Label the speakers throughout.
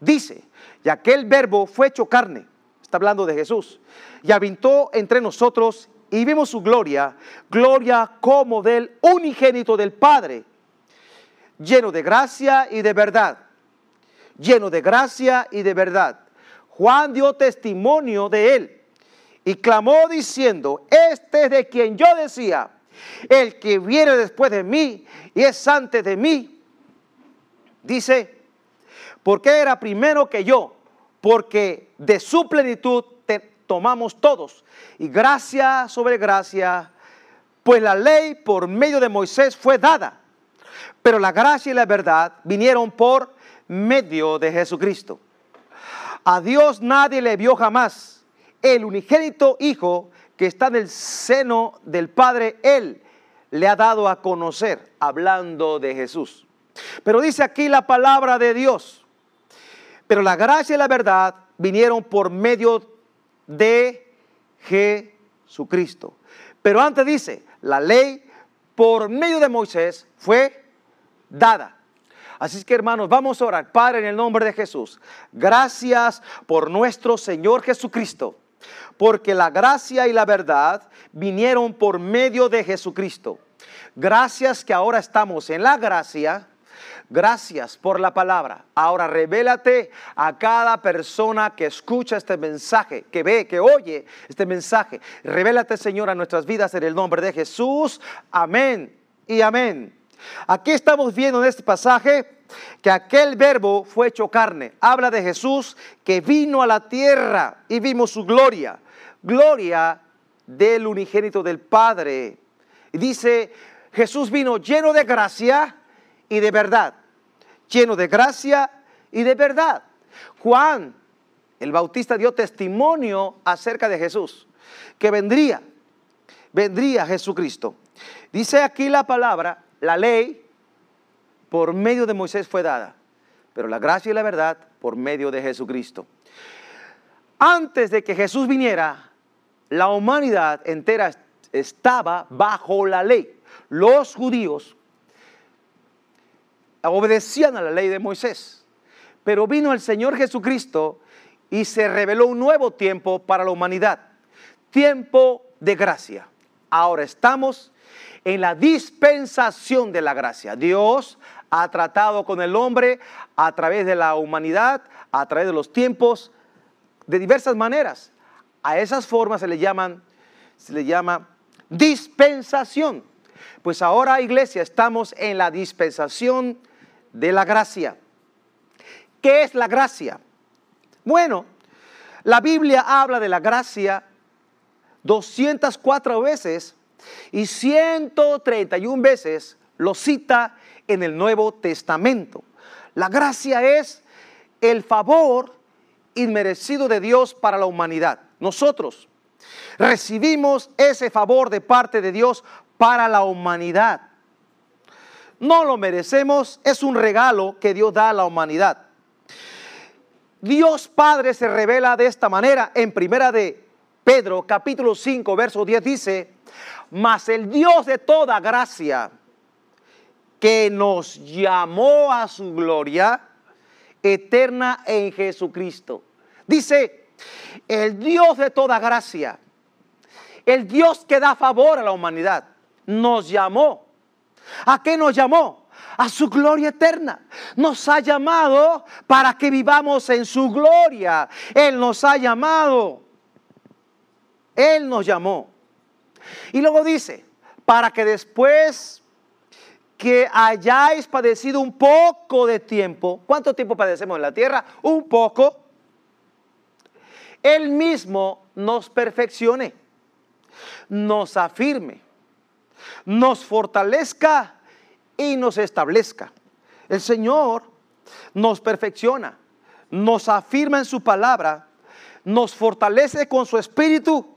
Speaker 1: Dice, y aquel verbo fue hecho carne, está hablando de Jesús, y habitó entre nosotros y vimos su gloria, gloria como del unigénito del Padre, lleno de gracia y de verdad, lleno de gracia y de verdad. Juan dio testimonio de él y clamó diciendo, este es de quien yo decía, el que viene después de mí y es antes de mí. Dice, porque era primero que yo, porque de su plenitud tomamos todos. Y gracia sobre gracia, pues la ley por medio de Moisés fue dada, pero la gracia y la verdad vinieron por medio de Jesucristo. A Dios nadie le vio jamás. El unigénito Hijo que está en el seno del Padre, Él le ha dado a conocer, hablando de Jesús. Pero dice aquí la palabra de Dios. Pero la gracia y la verdad vinieron por medio de Jesucristo. Pero antes dice, la ley por medio de Moisés fue dada. Así es que hermanos, vamos a orar. Padre, en el nombre de Jesús, gracias por nuestro Señor Jesucristo, porque la gracia y la verdad vinieron por medio de Jesucristo. Gracias que ahora estamos en la gracia Gracias por la palabra. Ahora revélate a cada persona que escucha este mensaje, que ve, que oye este mensaje. Revélate, Señor, a nuestras vidas en el nombre de Jesús. Amén y amén. Aquí estamos viendo en este pasaje que aquel verbo fue hecho carne. Habla de Jesús que vino a la tierra y vimos su gloria. Gloria del unigénito del Padre. Dice, Jesús vino lleno de gracia y de verdad, lleno de gracia y de verdad. Juan, el Bautista, dio testimonio acerca de Jesús, que vendría, vendría Jesucristo. Dice aquí la palabra, la ley por medio de Moisés fue dada, pero la gracia y la verdad por medio de Jesucristo. Antes de que Jesús viniera, la humanidad entera estaba bajo la ley. Los judíos obedecían a la ley de Moisés. Pero vino el Señor Jesucristo y se reveló un nuevo tiempo para la humanidad. Tiempo de gracia. Ahora estamos en la dispensación de la gracia. Dios ha tratado con el hombre a través de la humanidad, a través de los tiempos, de diversas maneras. A esas formas se le llaman, se le llama dispensación. Pues ahora, iglesia, estamos en la dispensación de la gracia. ¿Qué es la gracia? Bueno, la Biblia habla de la gracia 204 veces y 131 veces lo cita en el Nuevo Testamento. La gracia es el favor inmerecido de Dios para la humanidad. Nosotros recibimos ese favor de parte de Dios para la humanidad no lo merecemos, es un regalo que Dios da a la humanidad. Dios Padre se revela de esta manera en primera de Pedro capítulo 5 verso 10 dice, mas el Dios de toda gracia que nos llamó a su gloria eterna en Jesucristo. Dice, el Dios de toda gracia, el Dios que da favor a la humanidad, nos llamó ¿A qué nos llamó? A su gloria eterna. Nos ha llamado para que vivamos en su gloria. Él nos ha llamado. Él nos llamó. Y luego dice, para que después que hayáis padecido un poco de tiempo, ¿cuánto tiempo padecemos en la tierra? Un poco. Él mismo nos perfeccione, nos afirme nos fortalezca y nos establezca. El Señor nos perfecciona, nos afirma en su palabra, nos fortalece con su espíritu,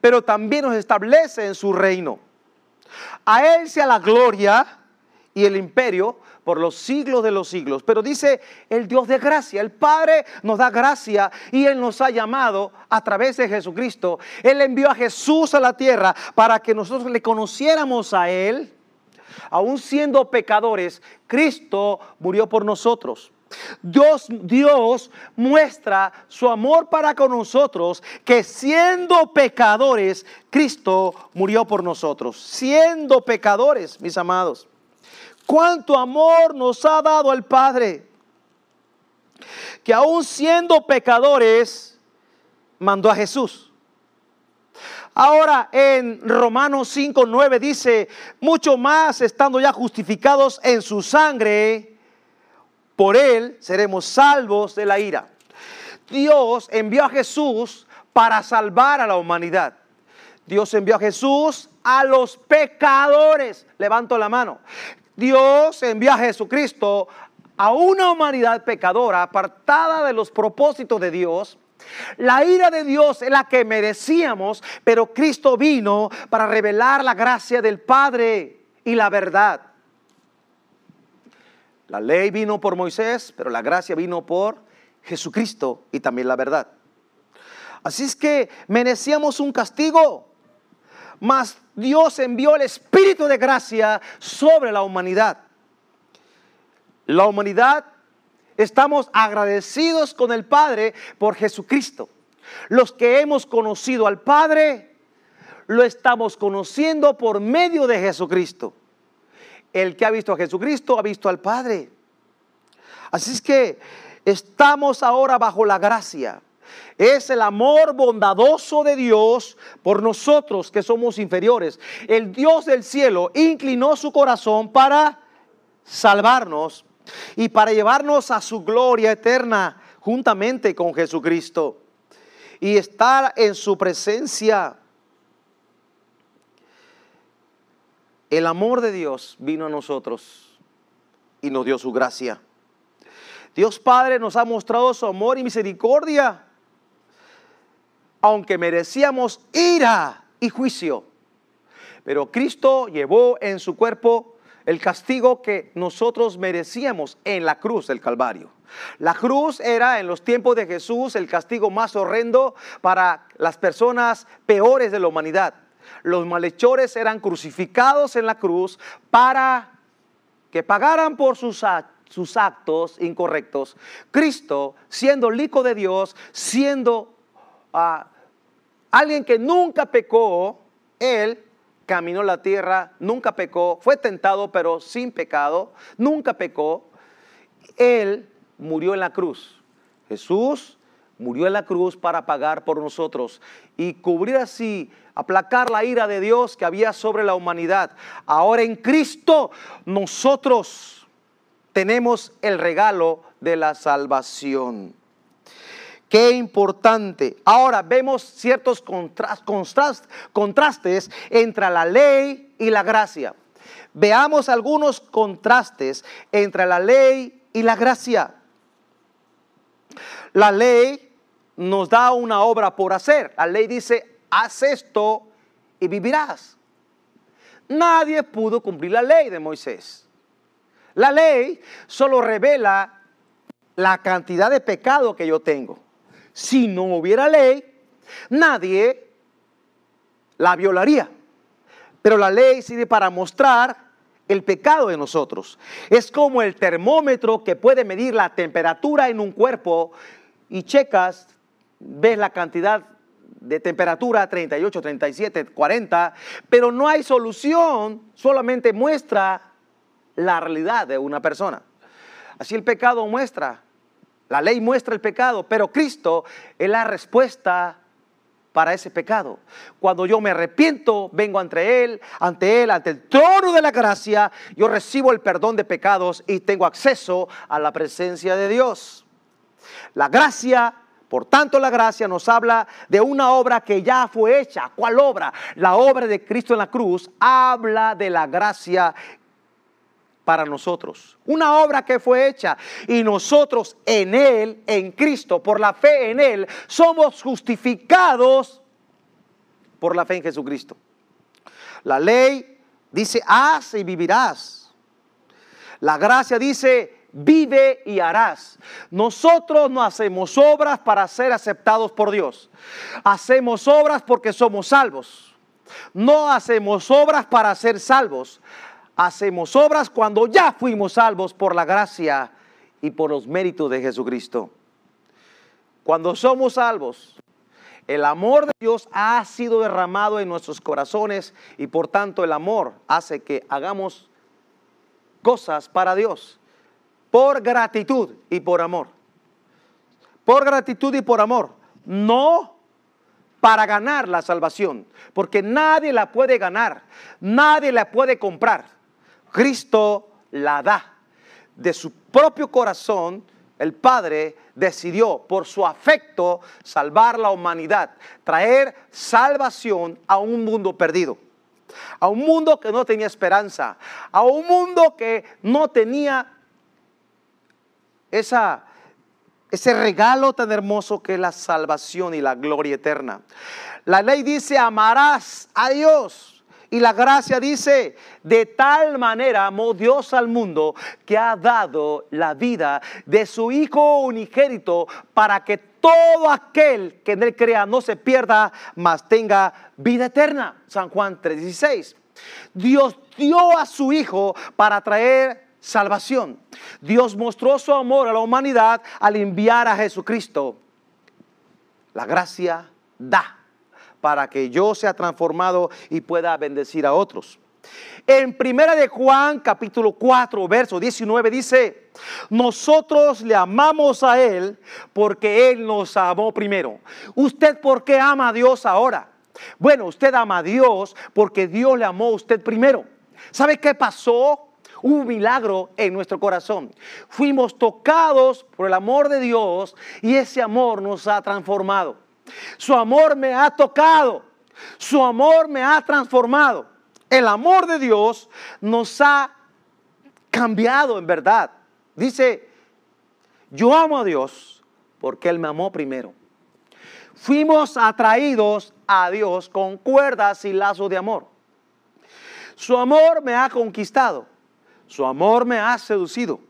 Speaker 1: pero también nos establece en su reino. A Él sea la gloria y el imperio por los siglos de los siglos. Pero dice el Dios de gracia, el Padre nos da gracia y Él nos ha llamado a través de Jesucristo. Él envió a Jesús a la tierra para que nosotros le conociéramos a Él. Aún siendo pecadores, Cristo murió por nosotros. Dios, Dios muestra su amor para con nosotros, que siendo pecadores, Cristo murió por nosotros. Siendo pecadores, mis amados. Cuánto amor nos ha dado el Padre, que aún siendo pecadores, mandó a Jesús. Ahora en Romanos 5, 9 dice, mucho más estando ya justificados en su sangre, por él seremos salvos de la ira. Dios envió a Jesús para salvar a la humanidad. Dios envió a Jesús a los pecadores. Levanto la mano. Dios envió a Jesucristo a una humanidad pecadora, apartada de los propósitos de Dios. La ira de Dios es la que merecíamos, pero Cristo vino para revelar la gracia del Padre y la verdad. La ley vino por Moisés, pero la gracia vino por Jesucristo y también la verdad. Así es que merecíamos un castigo, mas Dios envió el Espíritu de gracia sobre la humanidad. La humanidad estamos agradecidos con el Padre por Jesucristo. Los que hemos conocido al Padre, lo estamos conociendo por medio de Jesucristo. El que ha visto a Jesucristo ha visto al Padre. Así es que estamos ahora bajo la gracia. Es el amor bondadoso de Dios por nosotros que somos inferiores. El Dios del cielo inclinó su corazón para salvarnos y para llevarnos a su gloria eterna juntamente con Jesucristo y estar en su presencia. El amor de Dios vino a nosotros y nos dio su gracia. Dios Padre nos ha mostrado su amor y misericordia, aunque merecíamos ira y juicio. Pero Cristo llevó en su cuerpo el castigo que nosotros merecíamos en la cruz del Calvario. La cruz era en los tiempos de Jesús el castigo más horrendo para las personas peores de la humanidad los malhechores eran crucificados en la cruz para que pagaran por sus, actos incorrectos. Cristo, siendo el Hijo de Dios, siendo ah, alguien que nunca pecó, Él caminó la tierra, nunca pecó, fue tentado pero sin pecado, nunca pecó. Él murió en la cruz. Jesús murió en la cruz para pagar por nosotros y cubrir así, aplacar la ira de Dios que había sobre la humanidad. Ahora en Cristo nosotros tenemos el regalo de la salvación. Qué importante. Ahora vemos ciertos contrastes entre la ley y la gracia. Veamos algunos contrastes entre la ley y la gracia. La ley nos da una obra por hacer. La ley dice, haz esto y vivirás. Nadie pudo cumplir la ley de Moisés. La ley solo revela la cantidad de pecado que yo tengo. Si no hubiera ley, nadie la violaría. Pero la ley sirve para mostrar el pecado de nosotros. Es como el termómetro que puede medir la temperatura en un cuerpo y checas ves la cantidad de temperatura, 38, 37, 40, pero no hay solución, solamente muestra la realidad de una persona. Así el pecado muestra, la ley muestra el pecado, pero Cristo es la respuesta para ese pecado. Cuando yo me arrepiento, vengo ante Él, ante Él, ante el trono de la gracia, yo recibo el perdón de pecados y tengo acceso a la presencia de Dios. La gracia por tanto, la gracia nos habla de una obra que ya fue hecha. ¿Cuál obra? La obra de Cristo en la cruz habla de la gracia para nosotros. Una obra que fue hecha y nosotros en Él, en Cristo, por la fe en Él, somos justificados por la fe en Jesucristo. La ley dice, haz y vivirás. La gracia dice, vive y harás. Nosotros no hacemos obras para ser aceptados por Dios. Hacemos obras porque somos salvos. No hacemos obras para ser salvos. Hacemos obras cuando ya fuimos salvos por la gracia y por los méritos de Jesucristo. Cuando somos salvos, el amor de Dios ha sido derramado en nuestros corazones y por tanto el amor hace que hagamos cosas para Dios por gratitud y por amor. Por gratitud y por amor. No para ganar la salvación, porque nadie la puede ganar, nadie la puede comprar. Cristo la da de su propio corazón. El Padre decidió por su afecto salvar la humanidad, traer salvación a un mundo perdido, a un mundo que no tenía esperanza, a un mundo que no tenía esa, ese regalo tan hermoso que es la salvación y la gloria eterna. La ley dice, amarás a Dios. Y la gracia dice, de tal manera amó Dios al mundo que ha dado la vida de su Hijo unigénito para que todo aquel que en él crea no se pierda, mas tenga vida eterna. San Juan 3:16. Dios dio a su Hijo para traer salvación. Dios mostró su amor a la humanidad al enviar a Jesucristo. La gracia da para que yo sea transformado y pueda bendecir a otros. En primera de Juan capítulo 4 verso 19 dice, nosotros le amamos a Él porque Él nos amó primero. ¿Usted por qué ama a Dios ahora? Bueno, usted ama a Dios porque Dios le amó a usted primero. ¿Sabe qué pasó? un milagro en nuestro corazón. Fuimos tocados por el amor de Dios y ese amor nos ha transformado. Su amor me ha tocado. Su amor me ha transformado. El amor de Dios nos ha cambiado en verdad. Dice, yo amo a Dios porque Él me amó primero. Fuimos atraídos a Dios con cuerdas y lazos de amor. Su amor me ha conquistado. Su amor me ha seducido.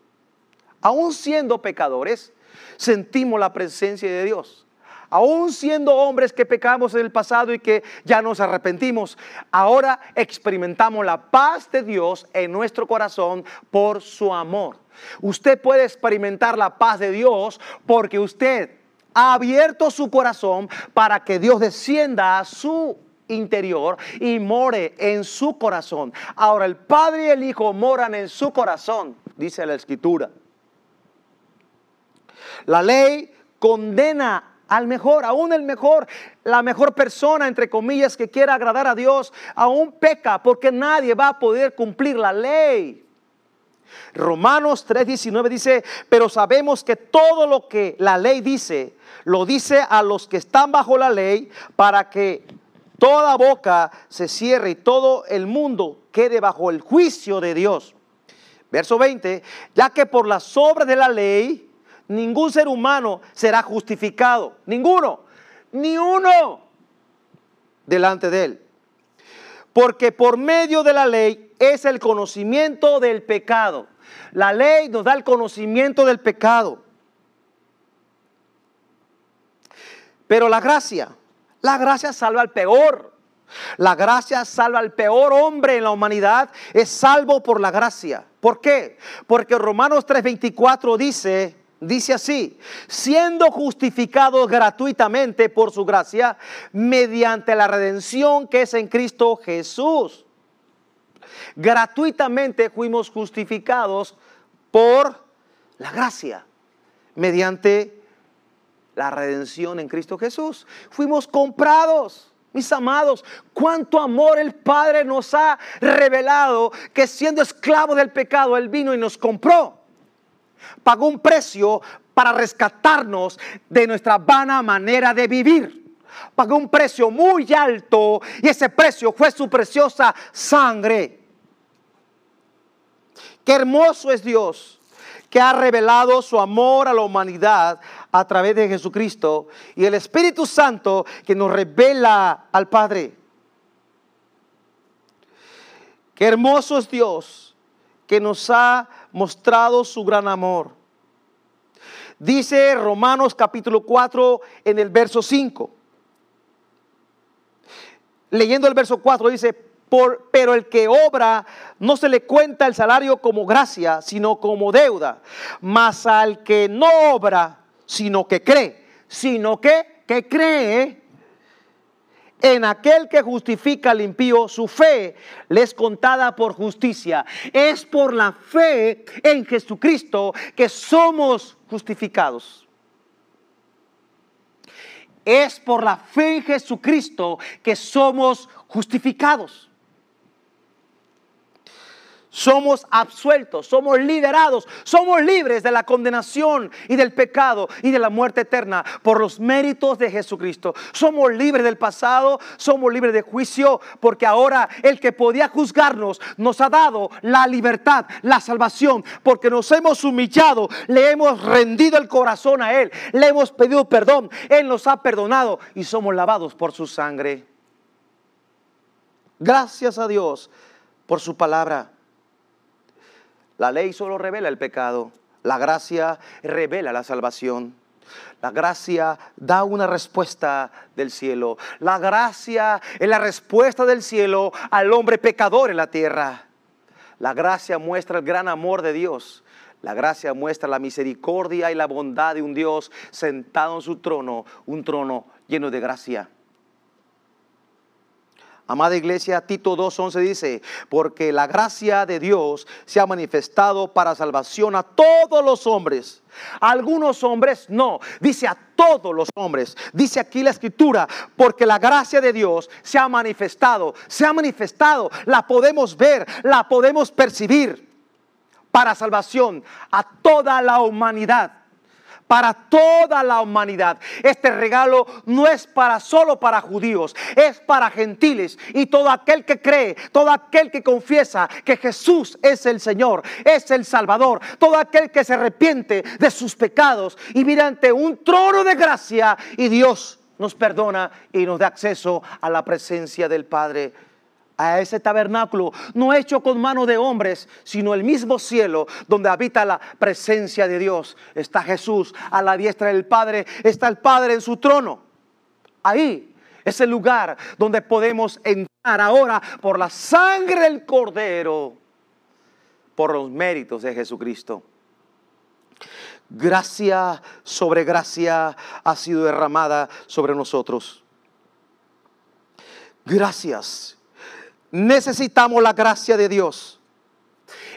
Speaker 1: Aún siendo pecadores, sentimos la presencia de Dios. Aún siendo hombres que pecamos en el pasado y que ya nos arrepentimos, ahora experimentamos la paz de Dios en nuestro corazón por su amor. Usted puede experimentar la paz de Dios porque usted ha abierto su corazón para que Dios descienda a su interior y more en su corazón. Ahora el Padre y el Hijo moran en su corazón, dice la Escritura. La ley condena al mejor, aún el mejor, la mejor persona, entre comillas, que quiera agradar a Dios, aún peca porque nadie va a poder cumplir la ley. Romanos 3:19 dice, pero sabemos que todo lo que la ley dice, lo dice a los que están bajo la ley para que toda boca se cierre y todo el mundo quede bajo el juicio de Dios. Verso 20, ya que por las obras de la ley ningún ser humano será justificado, ninguno, ni uno delante de él. Porque por medio de la ley es el conocimiento del pecado. La ley nos da el conocimiento del pecado. Pero la gracia la gracia salva al peor. La gracia salva al peor hombre en la humanidad. Es salvo por la gracia. ¿Por qué? Porque Romanos 3:24 dice, dice así, siendo justificados gratuitamente por su gracia, mediante la redención que es en Cristo Jesús. Gratuitamente fuimos justificados por la gracia, mediante la redención en Cristo Jesús. Fuimos comprados. Mis amados, cuánto amor el Padre nos ha revelado que siendo esclavo del pecado, Él vino y nos compró. Pagó un precio para rescatarnos de nuestra vana manera de vivir. Pagó un precio muy alto y ese precio fue su preciosa sangre. Qué hermoso es Dios que ha revelado su amor a la humanidad a través de Jesucristo y el Espíritu Santo que nos revela al Padre. Qué hermoso es Dios que nos ha mostrado su gran amor. Dice Romanos capítulo 4 en el verso 5. Leyendo el verso 4 dice, Por, pero el que obra no se le cuenta el salario como gracia, sino como deuda. Mas al que no obra, sino que cree, sino que, que cree en aquel que justifica al impío, su fe le es contada por justicia. Es por la fe en Jesucristo que somos justificados. Es por la fe en Jesucristo que somos justificados somos absueltos, somos liberados, somos libres de la condenación y del pecado y de la muerte eterna por los méritos de Jesucristo. Somos libres del pasado, somos libres de juicio, porque ahora el que podía juzgarnos nos ha dado la libertad, la salvación, porque nos hemos humillado, le hemos rendido el corazón a Él, le hemos pedido perdón, Él nos ha perdonado y somos lavados por su sangre. Gracias a Dios por su palabra. La ley solo revela el pecado. La gracia revela la salvación. La gracia da una respuesta del cielo. La gracia es la respuesta del cielo al hombre pecador en la tierra. La gracia muestra el gran amor de Dios. La gracia muestra la misericordia y la bondad de un Dios sentado en su trono, un trono lleno de gracia. Amada iglesia, Tito 2.11 dice, porque la gracia de Dios se ha manifestado para salvación a todos los hombres. algunos hombres no, dice a todos los hombres. Dice aquí la escritura, porque la gracia de Dios se ha manifestado, se ha manifestado, la podemos ver, la podemos percibir para salvación a toda la humanidad para toda la humanidad. Este regalo no es para solo para judíos, es para gentiles y todo aquel que cree, todo aquel que confiesa que Jesús es el Señor, es el Salvador, todo aquel que se arrepiente de sus pecados y mira ante un trono de gracia y Dios nos perdona y nos da acceso a la presencia del Padre a ese tabernáculo, no hecho con mano de hombres, sino el mismo cielo donde habita la presencia de Dios. Está Jesús a la diestra del Padre, está el Padre en su trono. Ahí es el lugar donde podemos entrar ahora por la sangre del Cordero, por los méritos de Jesucristo. Gracia sobre gracia ha sido derramada sobre nosotros. Gracias necesitamos la gracia de Dios.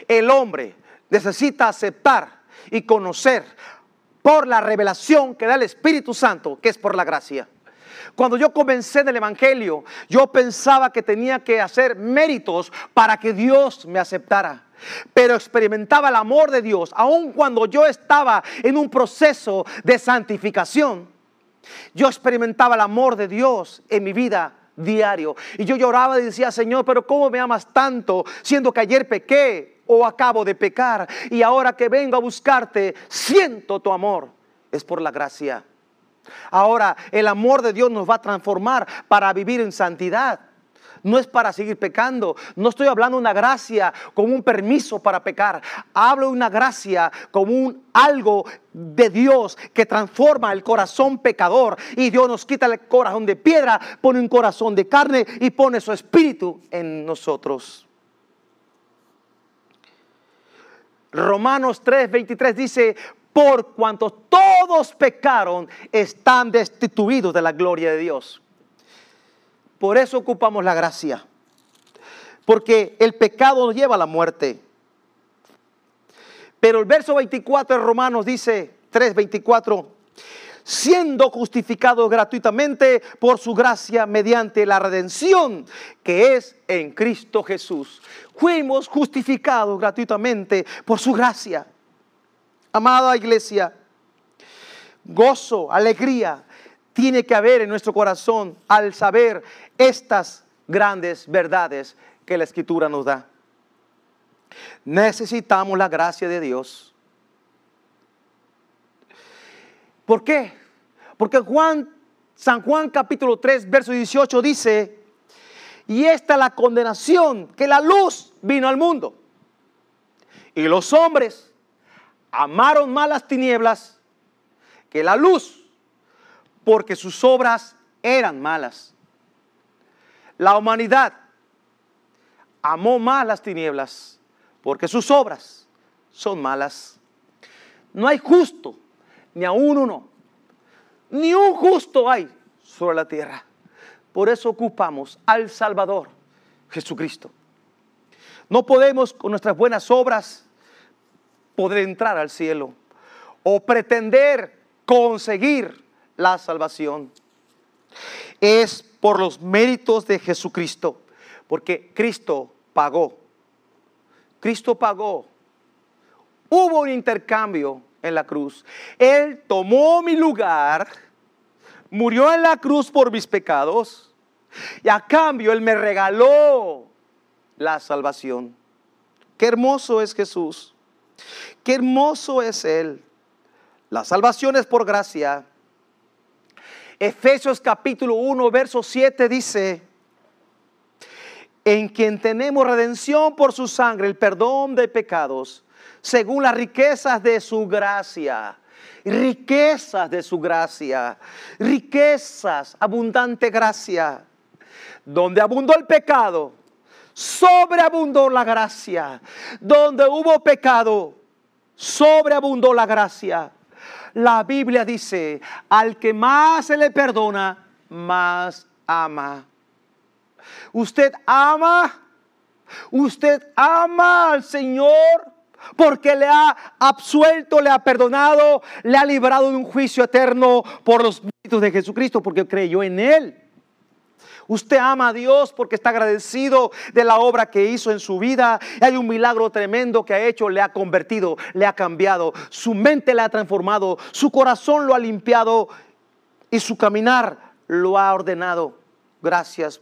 Speaker 1: El hombre necesita aceptar y conocer por la revelación que da el Espíritu Santo, que es por la gracia. Cuando yo comencé en el Evangelio, yo pensaba que tenía que hacer méritos para que Dios me aceptara. Pero experimentaba el amor de Dios, aun cuando yo estaba en un proceso de santificación. Yo experimentaba el amor de Dios en mi vida diario. Y yo lloraba y decía, Señor, pero ¿cómo me amas tanto siendo que ayer pequé o acabo de pecar y ahora que vengo a buscarte, siento tu amor? Es por la gracia. Ahora el amor de Dios nos va a transformar para vivir en santidad no es para seguir pecando. No estoy hablando de una gracia como un permiso para pecar. Hablo de una gracia como un algo de Dios que transforma el corazón pecador. Y Dios nos quita el corazón de piedra, pone un corazón de carne y pone su espíritu en nosotros. Romanos 3:23 dice, por cuanto todos pecaron, están destituidos de la gloria de Dios. Por eso ocupamos la gracia. Porque el pecado nos lleva a la muerte. Pero el verso 24 de Romanos dice, 3:24, siendo justificados gratuitamente por su gracia mediante la redención que es en Cristo Jesús. Fuimos justificados gratuitamente por su gracia. Amada iglesia, gozo, alegría, tiene que haber en nuestro corazón al saber estas grandes verdades que la escritura nos da. Necesitamos la gracia de Dios. ¿Por qué? Porque Juan, San Juan capítulo 3, verso 18 dice, y esta es la condenación, que la luz vino al mundo. Y los hombres amaron más las tinieblas que la luz porque sus obras eran malas. La humanidad amó más las tinieblas, porque sus obras son malas. No hay justo, ni aún uno, ni un justo hay sobre la tierra. Por eso ocupamos al Salvador, Jesucristo. No podemos con nuestras buenas obras poder entrar al cielo o pretender conseguir la salvación. Es por los méritos de Jesucristo, porque Cristo pagó. Cristo pagó. Hubo un intercambio en la cruz. Él tomó mi lugar, murió en la cruz por mis pecados y a cambio Él me regaló la salvación. Qué hermoso es Jesús. Qué hermoso es Él. La salvación es por gracia. Efesios capítulo 1, verso 7 dice, en quien tenemos redención por su sangre, el perdón de pecados, según las riquezas de su gracia. Riquezas de su gracia, riquezas, abundante gracia. Donde abundó el pecado, sobreabundó la gracia. Donde hubo pecado, sobreabundó la gracia. La Biblia dice, al que más se le perdona, más ama. Usted ama, usted ama al Señor porque le ha absuelto, le ha perdonado, le ha librado de un juicio eterno por los méritos de Jesucristo, porque creyó en Él. Usted ama a Dios porque está agradecido de la obra que hizo en su vida. Hay un milagro tremendo que ha hecho, le ha convertido, le ha cambiado. Su mente le ha transformado, su corazón lo ha limpiado y su caminar lo ha ordenado. Gracias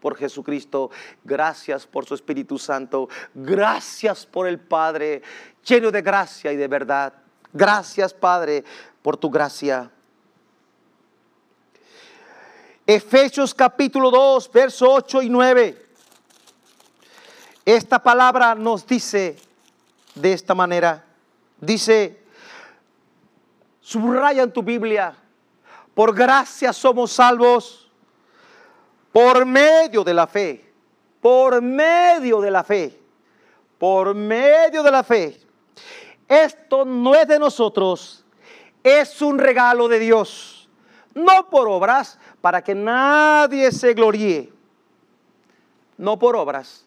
Speaker 1: por Jesucristo, gracias por su Espíritu Santo, gracias por el Padre, lleno de gracia y de verdad. Gracias Padre por tu gracia. Efesios capítulo 2, verso 8 y 9. Esta palabra nos dice de esta manera. Dice, subraya en tu Biblia, por gracia somos salvos por medio de la fe, por medio de la fe, por medio de la fe. Esto no es de nosotros, es un regalo de Dios, no por obras, para que nadie se gloríe. No por obras,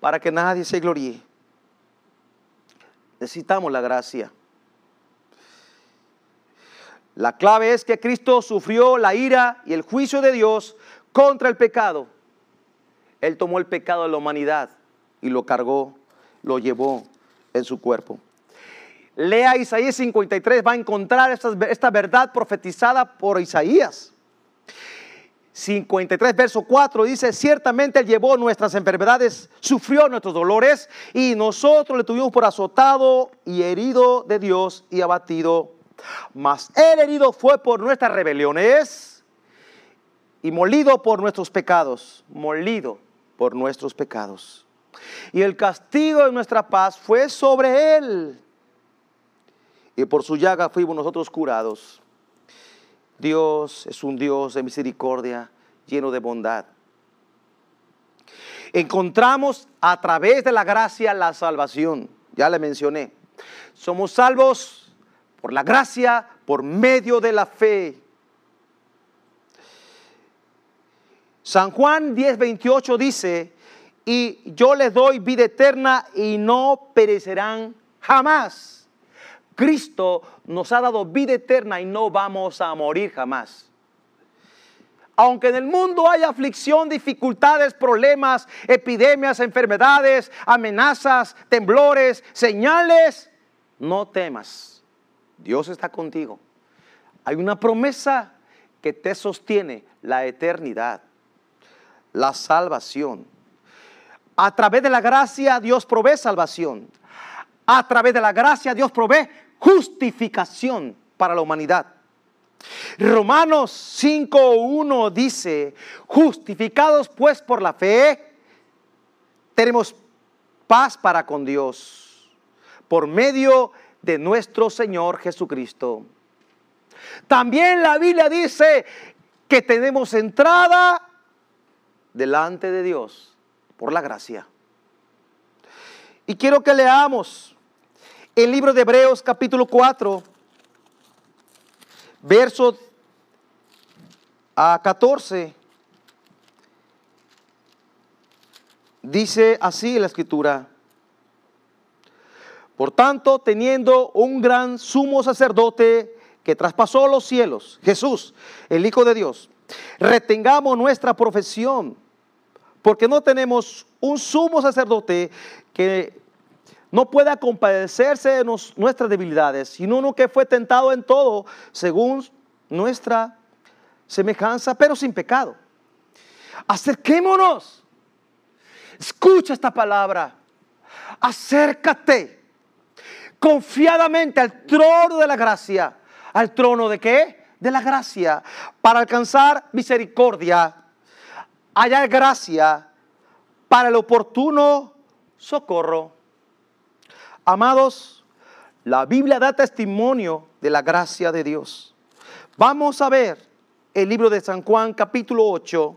Speaker 1: para que nadie se gloríe. Necesitamos la gracia. La clave es que Cristo sufrió la ira y el juicio de Dios contra el pecado. Él tomó el pecado de la humanidad y lo cargó, lo llevó en su cuerpo. Lea Isaías 53, va a encontrar esta, esta verdad profetizada por Isaías. 53, verso 4 dice, ciertamente Él llevó nuestras enfermedades, sufrió nuestros dolores y nosotros le tuvimos por azotado y herido de Dios y abatido. Mas el herido fue por nuestras rebeliones y molido por nuestros pecados, molido por nuestros pecados. Y el castigo de nuestra paz fue sobre Él. Y por su llaga fuimos nosotros curados. Dios es un Dios de misericordia, lleno de bondad. Encontramos a través de la gracia la salvación. Ya le mencioné. Somos salvos por la gracia, por medio de la fe. San Juan 10:28 dice, y yo les doy vida eterna y no perecerán jamás. Cristo nos ha dado vida eterna y no vamos a morir jamás. Aunque en el mundo haya aflicción, dificultades, problemas, epidemias, enfermedades, amenazas, temblores, señales, no temas. Dios está contigo. Hay una promesa que te sostiene la eternidad, la salvación. A través de la gracia Dios provee salvación. A través de la gracia Dios provee justificación para la humanidad. Romanos 5.1 dice, justificados pues por la fe, tenemos paz para con Dios por medio de nuestro Señor Jesucristo. También la Biblia dice que tenemos entrada delante de Dios por la gracia. Y quiero que leamos el libro de Hebreos capítulo 4, verso a 14. Dice así la escritura. Por tanto, teniendo un gran sumo sacerdote que traspasó los cielos, Jesús, el Hijo de Dios, retengamos nuestra profesión, porque no tenemos un sumo sacerdote que no pueda compadecerse de nuestras debilidades, sino uno que fue tentado en todo según nuestra semejanza, pero sin pecado. Acerquémonos. Escucha esta palabra. Acércate confiadamente al trono de la gracia. ¿Al trono de qué? De la gracia. Para alcanzar misericordia, hallar gracia para el oportuno socorro. Amados, la Biblia da testimonio de la gracia de Dios. Vamos a ver el libro de San Juan capítulo 8.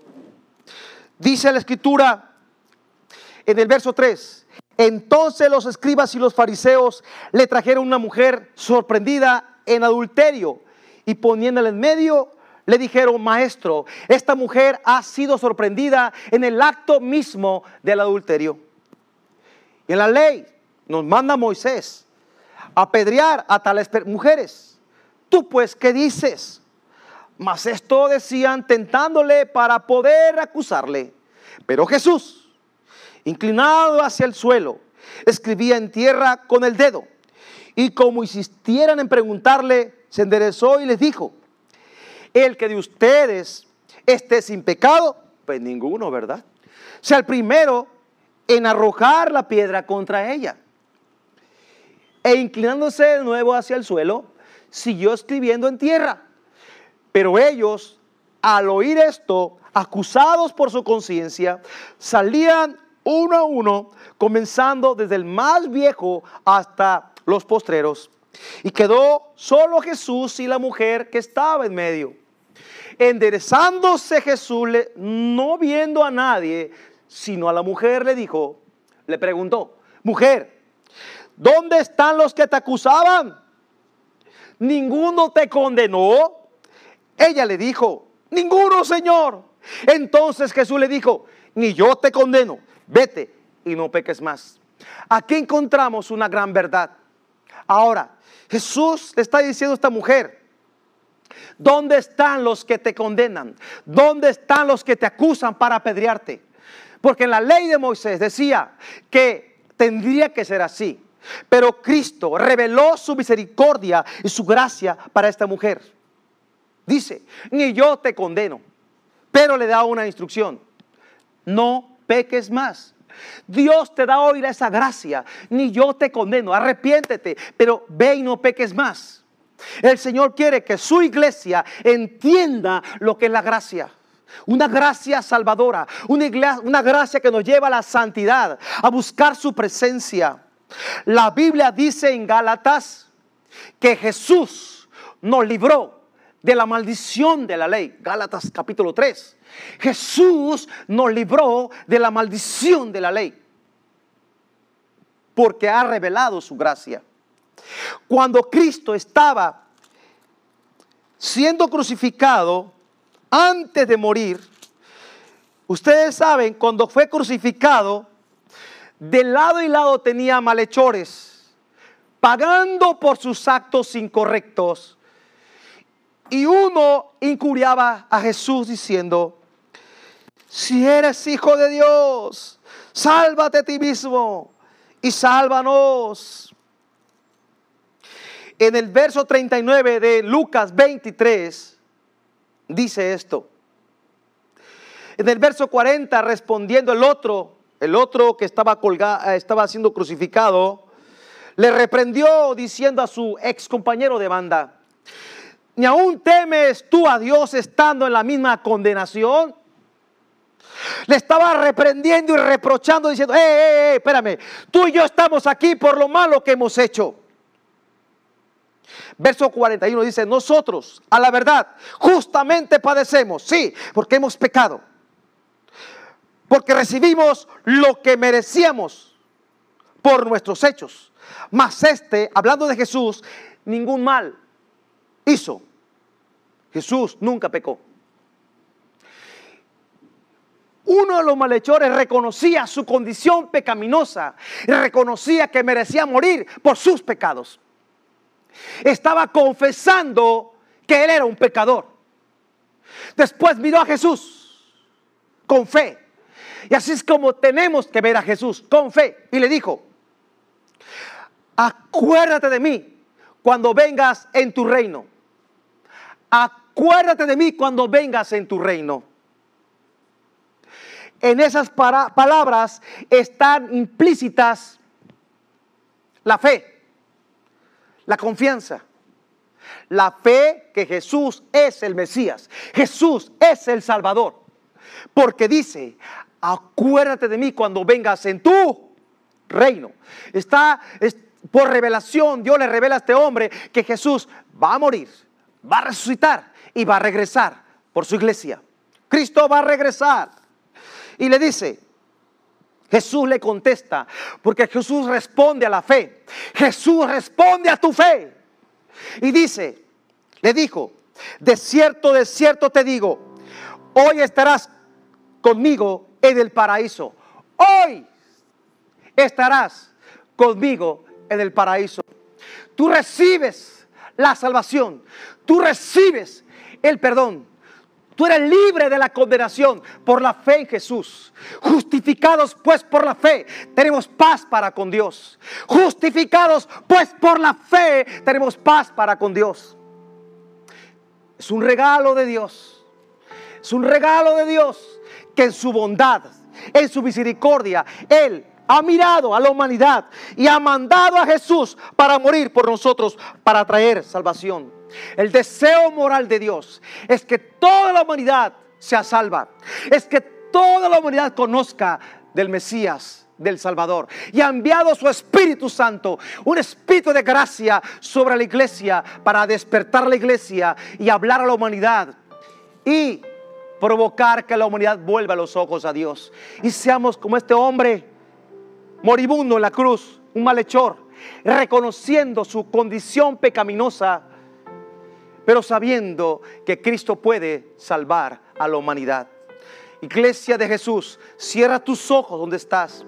Speaker 1: Dice la escritura en el verso 3. Entonces los escribas y los fariseos le trajeron una mujer sorprendida en adulterio y poniéndola en medio le dijeron, maestro, esta mujer ha sido sorprendida en el acto mismo del adulterio. Y en la ley nos manda Moisés apedrear a tales mujeres. Tú pues, ¿qué dices? Mas esto decían tentándole para poder acusarle. Pero Jesús, inclinado hacia el suelo, escribía en tierra con el dedo. Y como insistieran en preguntarle, se enderezó y les dijo, el que de ustedes esté sin pecado, pues ninguno, ¿verdad? Sea el primero en arrojar la piedra contra ella e inclinándose de nuevo hacia el suelo, siguió escribiendo en tierra. Pero ellos, al oír esto, acusados por su conciencia, salían uno a uno, comenzando desde el más viejo hasta los postreros. Y quedó solo Jesús y la mujer que estaba en medio. Enderezándose Jesús, no viendo a nadie, sino a la mujer, le dijo, le preguntó, mujer, ¿Dónde están los que te acusaban? ¿Ninguno te condenó? Ella le dijo, ninguno, Señor. Entonces Jesús le dijo, ni yo te condeno, vete y no peques más. Aquí encontramos una gran verdad. Ahora, Jesús le está diciendo a esta mujer, ¿dónde están los que te condenan? ¿Dónde están los que te acusan para apedrearte? Porque en la ley de Moisés decía que tendría que ser así. Pero Cristo reveló su misericordia y su gracia para esta mujer. Dice, ni yo te condeno, pero le da una instrucción. No peques más. Dios te da hoy esa gracia. Ni yo te condeno, arrepiéntete, pero ve y no peques más. El Señor quiere que su iglesia entienda lo que es la gracia. Una gracia salvadora, una, una gracia que nos lleva a la santidad, a buscar su presencia. La Biblia dice en Gálatas que Jesús nos libró de la maldición de la ley. Gálatas capítulo 3. Jesús nos libró de la maldición de la ley. Porque ha revelado su gracia. Cuando Cristo estaba siendo crucificado, antes de morir, ustedes saben, cuando fue crucificado, de lado y lado tenía malhechores, pagando por sus actos incorrectos. Y uno incuriaba a Jesús diciendo, si eres hijo de Dios, sálvate a ti mismo y sálvanos. En el verso 39 de Lucas 23 dice esto. En el verso 40 respondiendo el otro, el otro que estaba, colgado, eh, estaba siendo crucificado, le reprendió diciendo a su ex compañero de banda, ¿ni aún temes tú a Dios estando en la misma condenación? Le estaba reprendiendo y reprochando diciendo, eh, eh, eh, espérame, tú y yo estamos aquí por lo malo que hemos hecho. Verso 41 dice, nosotros, a la verdad, justamente padecemos, sí, porque hemos pecado porque recibimos lo que merecíamos por nuestros hechos. Mas este, hablando de Jesús, ningún mal hizo. Jesús nunca pecó. Uno de los malhechores reconocía su condición pecaminosa, reconocía que merecía morir por sus pecados. Estaba confesando que él era un pecador. Después miró a Jesús con fe. Y así es como tenemos que ver a Jesús con fe. Y le dijo, acuérdate de mí cuando vengas en tu reino. Acuérdate de mí cuando vengas en tu reino. En esas palabras están implícitas la fe, la confianza, la fe que Jesús es el Mesías, Jesús es el Salvador. Porque dice, acuérdate de mí cuando vengas en tu reino. Está por revelación, Dios le revela a este hombre que Jesús va a morir, va a resucitar y va a regresar por su iglesia. Cristo va a regresar. Y le dice, Jesús le contesta, porque Jesús responde a la fe. Jesús responde a tu fe. Y dice, le dijo, de cierto, de cierto te digo, hoy estarás conmigo en el paraíso. Hoy estarás conmigo en el paraíso. Tú recibes la salvación. Tú recibes el perdón. Tú eres libre de la condenación por la fe en Jesús. Justificados pues por la fe, tenemos paz para con Dios. Justificados pues por la fe, tenemos paz para con Dios. Es un regalo de Dios. Es un regalo de Dios en su bondad, en su misericordia, Él ha mirado a la humanidad y ha mandado a Jesús para morir por nosotros, para traer salvación. El deseo moral de Dios es que toda la humanidad sea salva, es que toda la humanidad conozca del Mesías, del Salvador. Y ha enviado su Espíritu Santo, un espíritu de gracia sobre la iglesia para despertar la iglesia y hablar a la humanidad. Y provocar que la humanidad vuelva los ojos a Dios. Y seamos como este hombre moribundo en la cruz, un malhechor, reconociendo su condición pecaminosa, pero sabiendo que Cristo puede salvar a la humanidad. Iglesia de Jesús, cierra tus ojos donde estás.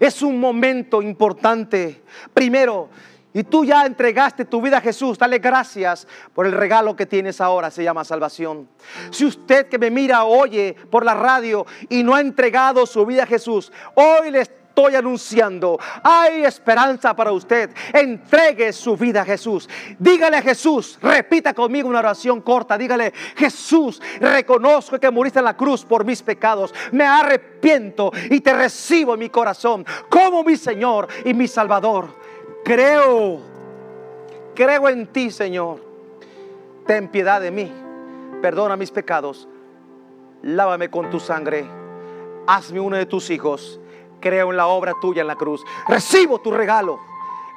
Speaker 1: Es un momento importante. Primero, y tú ya entregaste tu vida a Jesús, dale gracias por el regalo que tienes ahora, se llama salvación. Si usted que me mira, oye por la radio y no ha entregado su vida a Jesús, hoy le estoy anunciando. Hay esperanza para usted. Entregue su vida a Jesús. Dígale a Jesús, repita conmigo una oración corta. Dígale, Jesús, reconozco que moriste en la cruz por mis pecados. Me arrepiento y te recibo en mi corazón como mi Señor y mi Salvador. Creo, creo en ti, Señor. Ten piedad de mí. Perdona mis pecados. Lávame con tu sangre. Hazme uno de tus hijos creo en la obra tuya en la cruz. Recibo tu regalo.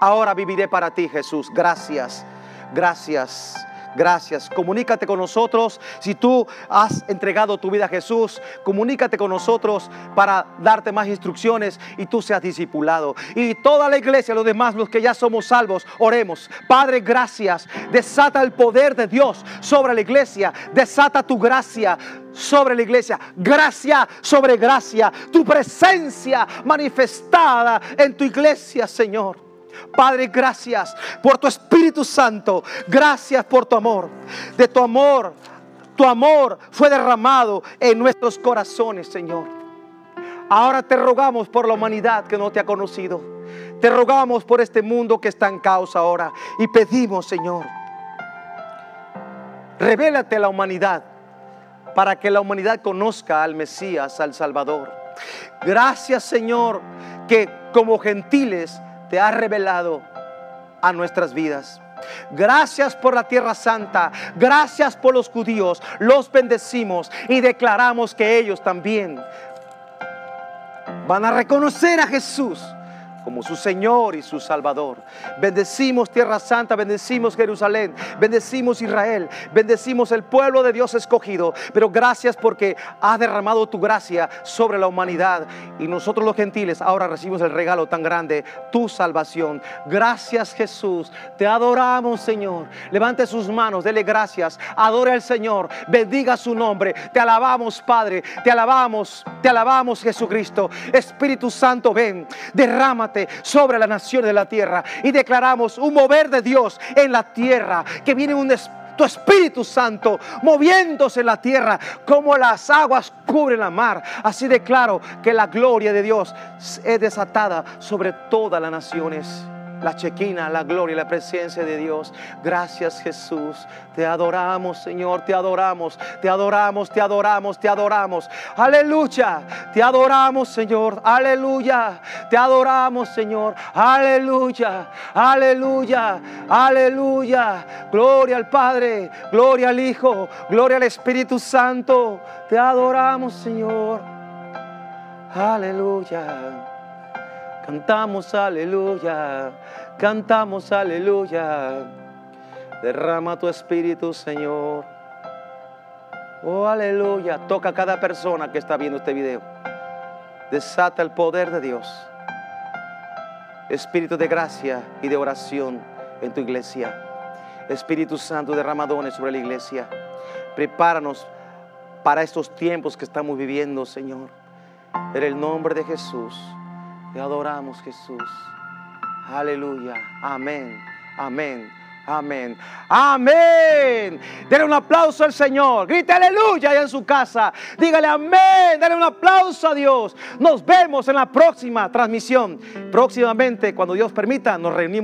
Speaker 1: Ahora viviré para ti, Jesús. Gracias, gracias. Gracias. Comunícate con nosotros. Si tú has entregado tu vida a Jesús, comunícate con nosotros para darte más instrucciones y tú seas discipulado. Y toda la iglesia, los demás, los que ya somos salvos, oremos. Padre, gracias. Desata el poder de Dios sobre la iglesia. Desata tu gracia sobre la iglesia. Gracia sobre gracia. Tu presencia manifestada en tu iglesia, Señor. Padre, gracias por tu Espíritu Santo. Gracias por tu amor. De tu amor, tu amor fue derramado en nuestros corazones, Señor. Ahora te rogamos por la humanidad que no te ha conocido. Te rogamos por este mundo que está en caos ahora. Y pedimos, Señor, revélate a la humanidad para que la humanidad conozca al Mesías, al Salvador. Gracias, Señor, que como gentiles te ha revelado a nuestras vidas. Gracias por la tierra santa, gracias por los judíos, los bendecimos y declaramos que ellos también van a reconocer a Jesús como su Señor y su Salvador. Bendecimos Tierra Santa, bendecimos Jerusalén, bendecimos Israel, bendecimos el pueblo de Dios escogido. Pero gracias porque has derramado tu gracia sobre la humanidad y nosotros los gentiles ahora recibimos el regalo tan grande, tu salvación. Gracias Jesús, te adoramos Señor. Levante sus manos, dele gracias, adore al Señor, bendiga su nombre. Te alabamos Padre, te alabamos, te alabamos Jesucristo. Espíritu Santo, ven, derrámate sobre la nación de la tierra y declaramos un mover de Dios en la tierra, que viene un tu Espíritu Santo moviéndose en la tierra como las aguas cubren la mar. Así declaro que la gloria de Dios es desatada sobre todas las naciones la chequina, la gloria y la presencia de Dios. Gracias Jesús. Te adoramos, Señor, te adoramos, te adoramos, te adoramos, te adoramos. Aleluya. Te adoramos, Señor. Aleluya. Te adoramos, Señor. Aleluya. Aleluya. Aleluya. Gloria al Padre, gloria al Hijo, gloria al Espíritu Santo. Te adoramos, Señor. Aleluya. Cantamos aleluya, cantamos aleluya. Derrama tu espíritu, Señor. Oh, aleluya. Toca a cada persona que está viendo este video. Desata el poder de Dios. Espíritu de gracia y de oración en tu iglesia. Espíritu Santo, derrama dones sobre la iglesia. Prepáranos para estos tiempos que estamos viviendo, Señor. En el nombre de Jesús. Te adoramos, Jesús. Aleluya. Amén. Amén. Amén. Amén. Dale un aplauso al Señor. Grite aleluya allá en su casa. Dígale amén. Dale un aplauso a Dios. Nos vemos en la próxima transmisión. Próximamente, cuando Dios permita, nos reunimos.